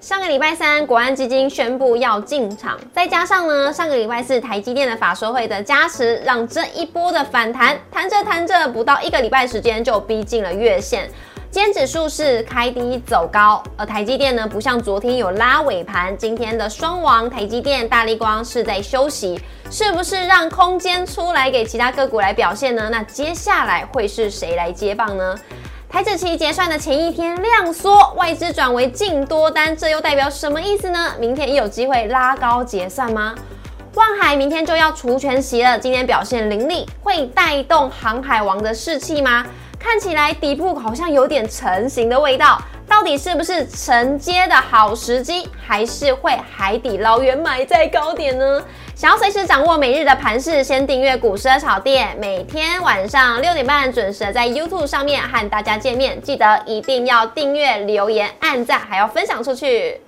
上个礼拜三，国安基金宣布要进场，再加上呢，上个礼拜四台积电的法说会的加持，让这一波的反弹，弹着弹着，不到一个礼拜时间就逼近了月线。今天指数是开低走高，而台积电呢，不像昨天有拉尾盘，今天的双王台积电、大力光是在休息，是不是让空间出来给其他个股来表现呢？那接下来会是谁来接棒呢？台指期结算的前一天量缩，外资转为净多单，这又代表什么意思呢？明天有机会拉高结算吗？万海明天就要除权息了，今天表现凌厉，会带动航海王的士气吗？看起来底部好像有点成型的味道，到底是不是承接的好时机，还是会海底捞月买在高点呢？想要随时掌握每日的盘势，先订阅股市炒店，每天晚上六点半准时在 YouTube 上面和大家见面。记得一定要订阅、留言、按赞，还要分享出去。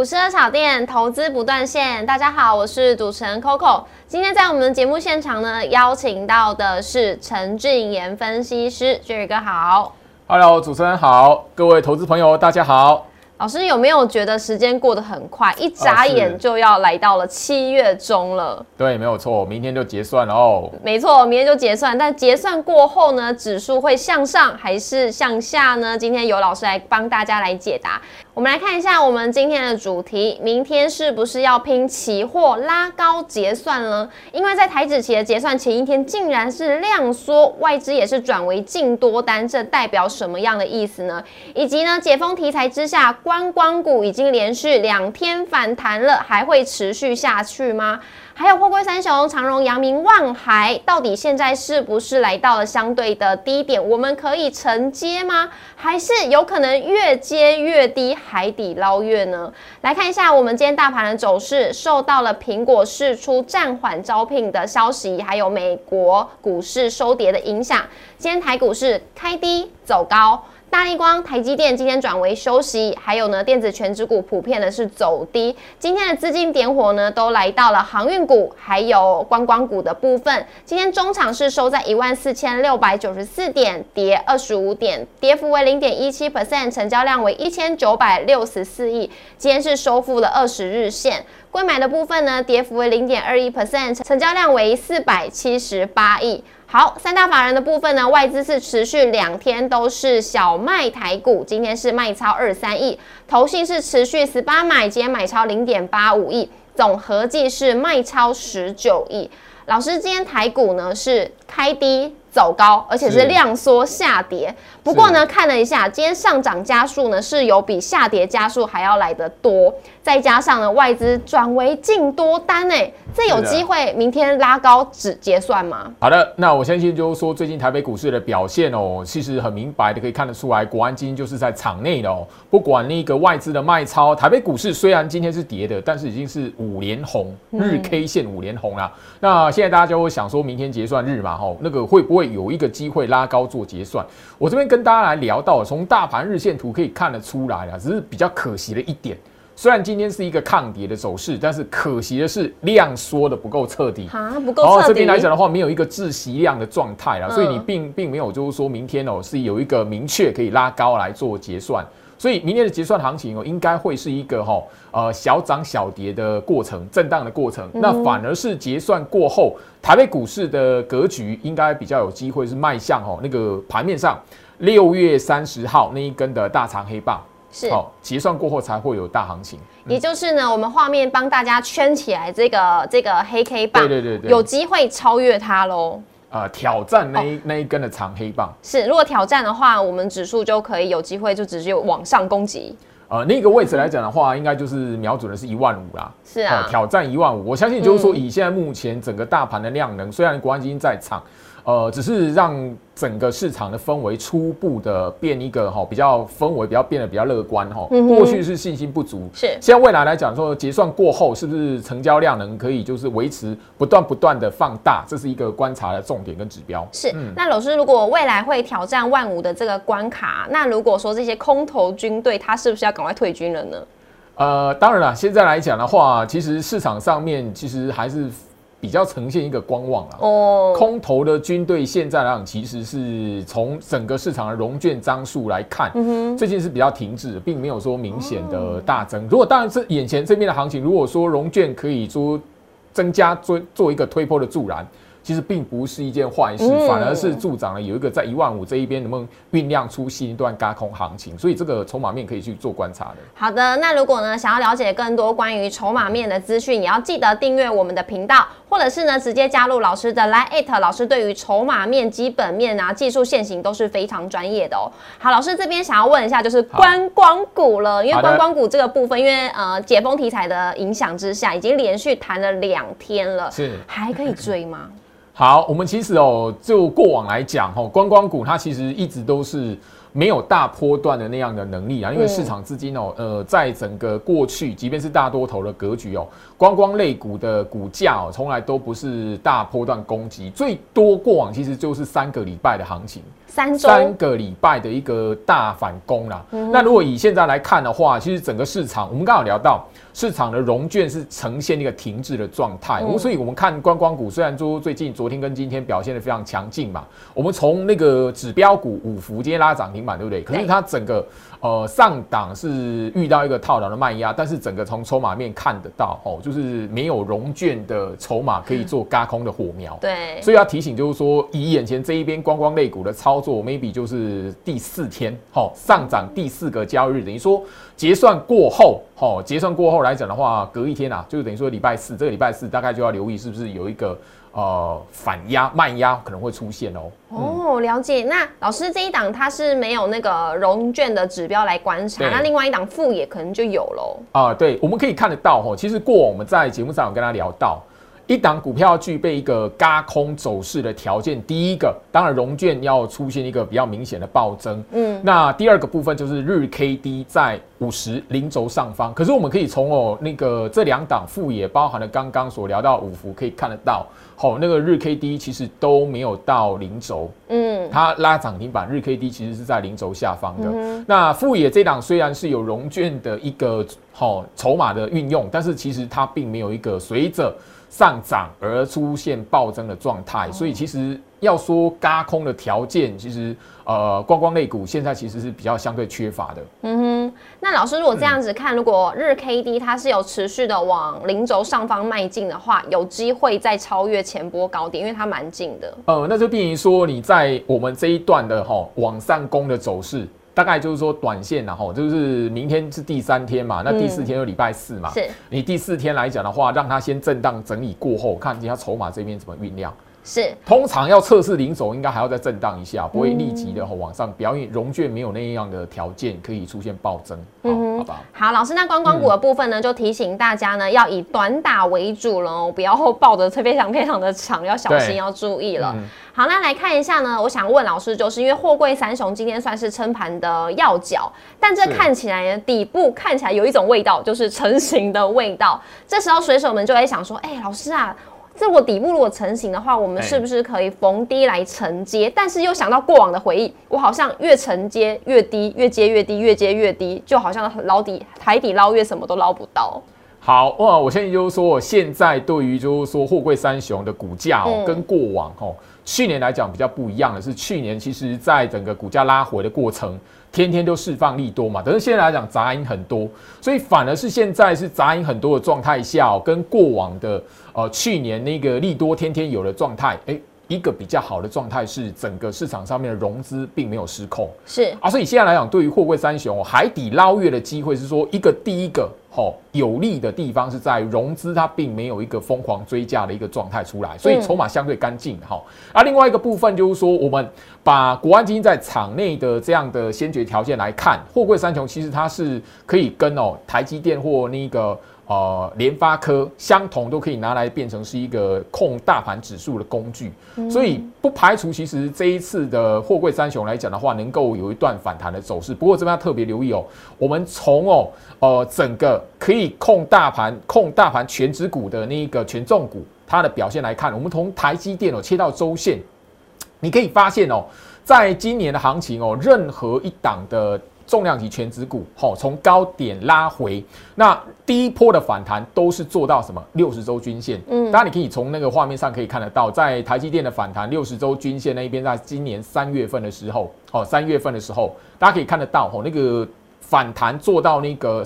股市的炒店投资不断线，大家好，我是主持人 Coco。今天在我们的节目现场呢，邀请到的是陈俊言分析师，俊宇哥好。Hello，主持人好，各位投资朋友大家好。老师有没有觉得时间过得很快，一眨眼就要来到了七月中了？对，没有错，明天就结算了哦。没错，明天就结算，但结算过后呢，指数会向上还是向下呢？今天由老师来帮大家来解答。我们来看一下我们今天的主题，明天是不是要拼期货拉高结算呢？因为在台指期的结算前一天，竟然是量缩，外资也是转为净多单，这代表什么样的意思呢？以及呢，解封题材之下，观光股已经连续两天反弹了，还会持续下去吗？还有货柜三雄长荣、阳明、万海，到底现在是不是来到了相对的低点？我们可以承接吗？还是有可能越接越低，海底捞月呢？来看一下我们今天大盘的走势，受到了苹果释出暂缓招聘的消息，还有美国股市收跌的影响。今天台股是开低走高。大立光、台积电今天转为休息，还有呢，电子全指股普遍的是走低。今天的资金点火呢，都来到了航运股，还有观光股的部分。今天中场是收在一万四千六百九十四点，跌二十五点，跌幅为零点一七 percent，成交量为一千九百六十四亿。今天是收复了二十日线。贵买的部分呢，跌幅为零点二一 percent，成交量为四百七十八亿。好，三大法人的部分呢，外资是持续两天都是小卖台股，今天是卖超二三亿，投信是持续十八买，今天买超零点八五亿，总合计是卖超十九亿。老师，今天台股呢是开低。走高，而且是量缩下跌。不过呢，看了一下，今天上涨加速呢是有比下跌加速还要来得多。再加上呢，外资转为净多单，哎，这有机会明天拉高止结算吗？好的，那我相信就是说，最近台北股市的表现哦，其实很明白的可以看得出来，国安基金就是在场内的哦。不管那个外资的卖超，台北股市虽然今天是跌的，但是已经是五连红，日 K 线五连红了。那现在大家就会想说，明天结算日嘛，吼，那个会不会？会有一个机会拉高做结算，我这边跟大家来聊到，从大盘日线图可以看得出来啊，只是比较可惜的一点，虽然今天是一个抗跌的走势，但是可惜的是量缩的不够彻底啊，不够彻底。这边来讲的话，没有一个窒息量的状态啊，所以你并并没有就是说明天哦是有一个明确可以拉高来做结算。所以明天的结算行情哦，应该会是一个哈呃小涨小跌的过程，震荡的过程。那反而是结算过后，台北股市的格局应该比较有机会是迈向哦那个盘面上六月三十号那一根的大长黑棒。是好，结算过后才会有大行情。也就是呢，我们画面帮大家圈起来这个这个黑 K 棒，对对对，有机会超越它喽。呃，挑战那一那一根的长黑棒。是，如果挑战的话，我们指数就可以有机会就直接往上攻击。呃，那个位置来讲的话，应该就是瞄准的是一万五啦。是啊，挑战一万五，我相信就是说，以现在目前整个大盘的量能，虽然国安基金在场，呃，只是让整个市场的氛围初步的变一个哈，比较氛围比较变得比较乐观哈。过去是信心不足，是现在未来来讲说结算过后，是不是成交量能可以就是维持不断不断的放大，这是一个观察的重点跟指标。是，那老师如果未来会挑战万五的这个关卡，那如果说这些空头军队，他是不是要赶快退军了呢？呃，当然了，现在来讲的话，其实市场上面其实还是。比较呈现一个观望啊。哦，空头的军队现在来讲，其实是从整个市场的融券张数来看，最近是比较停滞，并没有说明显的大增。如果当然是眼前这边的行情，如果说融券可以说增加做做一个推波的助燃。其实并不是一件坏事，反而是助长了有一个在一万五这一边能不能酝酿出新一段高空行情，所以这个筹码面可以去做观察的。好的，那如果呢想要了解更多关于筹码面的资讯，也要记得订阅我们的频道，或者是呢直接加入老师的 Line 老师对于筹码面、基本面啊、技术线型都是非常专业的哦。好，老师这边想要问一下，就是观光股了，因为观光股这个部分，因为呃解封题材的影响之下，已经连续谈了两天了，是还可以追吗？好，我们其实哦，就过往来讲，哈，观光股它其实一直都是没有大波段的那样的能力啊，因为市场资金哦，呃，在整个过去，即便是大多头的格局哦，观光类股的股价哦，从来都不是大波段攻击，最多过往其实就是三个礼拜的行情。三三个礼拜的一个大反攻啦。那如果以现在来看的话，其实整个市场，我们刚好聊到市场的融券是呈现一个停滞的状态。所以我们看观光股，虽然说最近昨天跟今天表现的非常强劲嘛，我们从那个指标股五福今天拉涨停板，对不对？可是它整个。呃，上档是遇到一个套牢的卖压，但是整个从筹码面看得到，哦，就是没有融券的筹码可以做嘎空的火苗。对，所以要提醒就是说，以眼前这一边观光类股的操作，maybe 就是第四天，好，上涨第四个交易日，等于说结算过后，好，结算过后来讲的话，隔一天啊，就等于说礼拜四，这个礼拜四大概就要留意是不是有一个。呃，反压、慢压可能会出现哦。哦，了解。那老师这一档它是没有那个融券的指标来观察，那另外一档副也可能就有喽。啊，对，我们可以看得到哈。其实过往我们在节目上有跟他聊到，一档股票具备一个嘎空走势的条件，第一个当然融券要出现一个比较明显的暴增。嗯，那第二个部分就是日 K D 在五十零轴上方。可是我们可以从哦那个这两档副业包含了刚刚所聊到五幅，可以看得到。好，那个日 K D 其实都没有到零轴，嗯，它拉涨停板，日 K D 其实是在零轴下方的。那副野这档虽然是有融券的一个好筹码的运用，但是其实它并没有一个随着上涨而出现暴增的状态，所以其实。要说嘎空的条件，其实呃，观光类股现在其实是比较相对缺乏的。嗯哼，那老师如果这样子看，如果日 K D 它是有持续的往零轴上方迈进的话，有机会再超越前波高点，因为它蛮近的。呃，那就变于说你在我们这一段的哈往上攻的走势，大概就是说短线然后就是明天是第三天嘛，那第四天就礼拜四嘛。是。你第四天来讲的话，让它先震荡整理过后，看一下筹码这边怎么酝酿。是，通常要测试零轴，应该还要再震荡一下，不会立即的往上表演。融券没有那样的条件可以出现暴增，嗯，好吧。好，老师，那观光股的部分呢，就提醒大家呢，要以短打为主喽，不要抱着非常非常的长，要小心，要注意了。好，那来看一下呢，我想问老师，就是因为货柜三雄今天算是撑盘的要角，但这看起来底部看起来有一种味道，就是成型的味道。这时候水手们就会想说，哎，老师啊。这我底部如果成型的话，我们是不是可以逢低来承接？但是又想到过往的回忆，我好像越承接越低，越接越低，越接越低，就好像捞底海底捞月什么都捞不到。好哇，我现在就是说，现在对于就是说货柜三雄的股价哦，跟过往哦去年来讲比较不一样的是，去年其实在整个股价拉回的过程。天天都释放利多嘛，但是现在来讲杂音很多，所以反而是现在是杂音很多的状态下，跟过往的呃去年那个利多天天有的状态，哎，一个比较好的状态是整个市场上面的融资并没有失控，是啊，所以现在来讲，对于货柜三雄海底捞月的机会是说，一个第一个吼有利的地方是在融资，它并没有一个疯狂追价的一个状态出来，所以筹码相对干净哈。而另外一个部分就是说，我们把国安基金在场内的这样的先决条件来看，货柜三雄其实它是可以跟哦台积电或那个。呃，联发科相同都可以拿来变成是一个控大盘指数的工具，所以不排除其实这一次的货柜三雄来讲的话，能够有一段反弹的走势。不过这边要特别留意哦，我们从哦呃整个可以控大盘、控大盘全指股的那个权重股它的表现来看，我们从台积电哦切到周线，你可以发现哦，在今年的行情哦，任何一档的。重量级全指股，好，从高点拉回，那第一波的反弹都是做到什么？六十周均线，嗯，当然你可以从那个画面上可以看得到，在台积电的反弹六十周均线那一边，在今年三月份的时候，哦，三月份的时候，大家可以看得到，哦，那个反弹做到那个。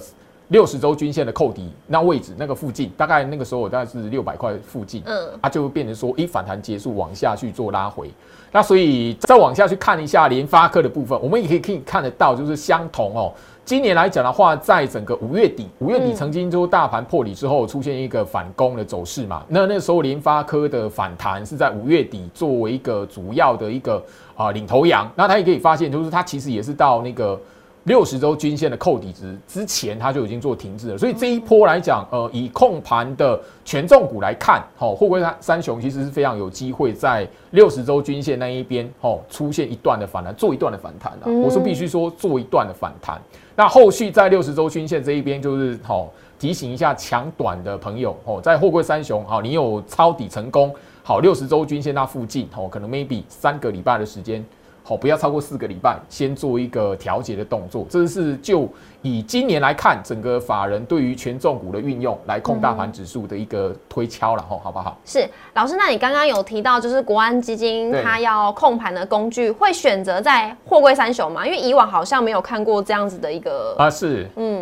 六十周均线的扣底那位置那个附近，大概那个时候我大概是六百块附近，嗯，它就会变成说，一反弹结束往下去做拉回，那所以再往下去看一下联发科的部分，我们也可以可以看得到，就是相同哦。今年来讲的话，在整个五月底，五月底曾经就大盘破底之后出现一个反攻的走势嘛，那那时候联发科的反弹是在五月底作为一个主要的一个啊领头羊，那它也可以发现，就是它其实也是到那个。六十周均线的扣底值之前，它就已经做停滞了。所以这一波来讲，呃，以控盘的权重股来看，好，货柜三三雄其实是非常有机会在六十周均线那一边，哦，出现一段的反弹，做一段的反弹啊。我是必须说做一段的反弹。那后续在六十周均线这一边，就是好提醒一下抢短的朋友，哦，在货柜三雄，好，你有抄底成功，好，六十周均线那附近，哦，可能 maybe 三个礼拜的时间。好，不要超过四个礼拜，先做一个调节的动作。这是就以今年来看，整个法人对于权重股的运用来控大盘指数的一个推敲了，吼，好不好？是老师，那你刚刚有提到，就是国安基金它要控盘的工具，会选择在货柜三雄吗？因为以往好像没有看过这样子的一个啊，是，嗯。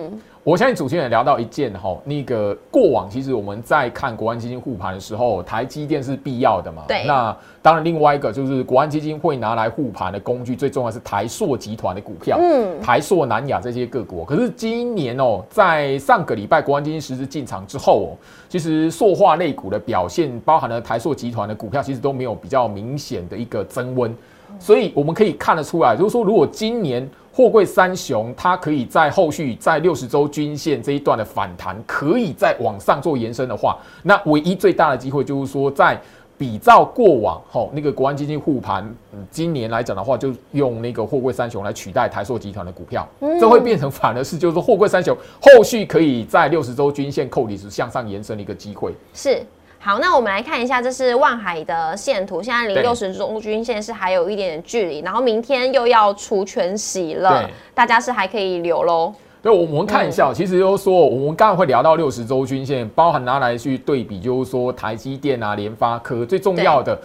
我相信主持人也聊到一件哈，那个过往其实我们在看国安基金护盘的时候，台积电是必要的嘛。对。那当然，另外一个就是国安基金会拿来护盘的工具，最重要是台塑集团的股票，嗯，台塑、南亚这些个股。可是今年哦，在上个礼拜国安基金实施进场之后哦，其实塑化类股的表现，包含了台塑集团的股票，其实都没有比较明显的一个增温。所以我们可以看得出来，就是说，如果今年货柜三雄它可以在后续在六十周均线这一段的反弹，可以再往上做延伸的话，那唯一最大的机会就是说，在比照过往吼那个国安基金护盘，今年来讲的话，就用那个货柜三雄来取代台塑集团的股票，嗯这会变成反而是就是说货柜三雄后续可以在六十周均线扣底时向上延伸的一个机会是。好，那我们来看一下，这是万海的线图。现在离六十周均线是还有一点点距离，然后明天又要除全息了，大家是还可以留喽。对，我们看一下，其实就是说，我们刚刚会聊到六十周均线，包含拿来去对比，就是说台积电啊、联发科最重要的。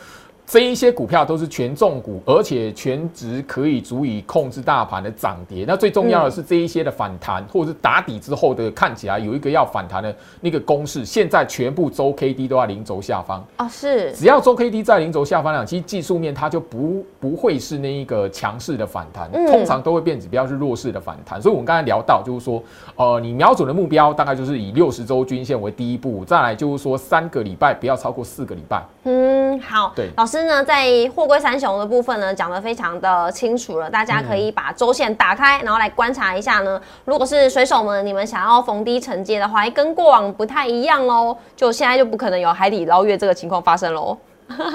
这一些股票都是权重股，而且全值可以足以控制大盘的涨跌。那最重要的是这一些的反弹，或者是打底之后的看起来有一个要反弹的那个公式，现在全部周 K D 都在零轴下方啊。是，只要周 K D 在零轴下方两，其实技术面它就不不会是那一个强势的反弹，通常都会变指标是弱势的反弹。所以我们刚才聊到就是说，呃，你瞄准的目标大概就是以六十周均线为第一步，再来就是说三个礼拜不要超过四个礼拜。嗯，好，对，老师。呢，在货柜三雄的部分呢，讲得非常的清楚了，大家可以把周线打开，然后来观察一下呢。如果是水手们，你们想要逢低承接的话，跟过往不太一样喽。就现在就不可能有海底捞月这个情况发生喽。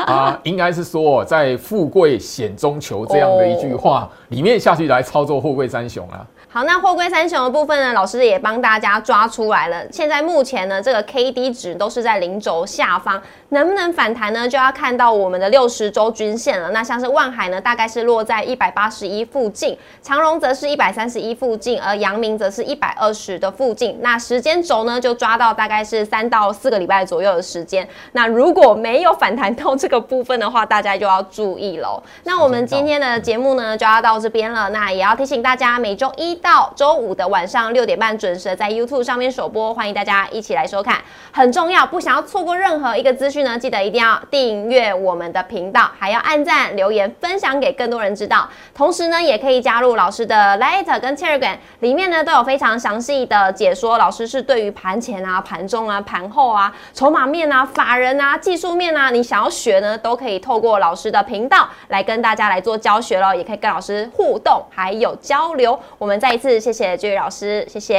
啊，应该是说在富贵险中求这样的一句话里面下去来操作货柜三雄啊。好，那货柜三雄的部分呢，老师也帮大家抓出来了。现在目前呢，这个 K D 值都是在零轴下方，能不能反弹呢？就要看到我们的六十周均线了。那像是万海呢，大概是落在一百八十一附近，长荣则是一百三十一附近，而阳明则是一百二十的附近。那时间轴呢，就抓到大概是三到四个礼拜左右的时间。那如果没有反弹，到这个部分的话，大家就要注意喽。那我们今天的节目呢，就要到这边了。那也要提醒大家，每周一到周五的晚上六点半准时在 YouTube 上面首播，欢迎大家一起来收看。很重要，不想要错过任何一个资讯呢，记得一定要订阅我们的频道，还要按赞、留言、分享给更多人知道。同时呢，也可以加入老师的 Light 跟 Telegram，里面呢都有非常详细的解说。老师是对于盘前啊、盘中啊、盘后啊、筹码面啊、法人啊、技术面啊，你想要学呢，都可以透过老师的频道来跟大家来做教学咯，也可以跟老师互动，还有交流。我们在再一次谢谢 j 位老师，谢谢，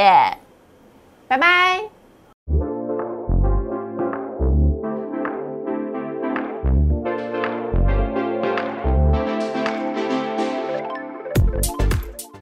拜拜。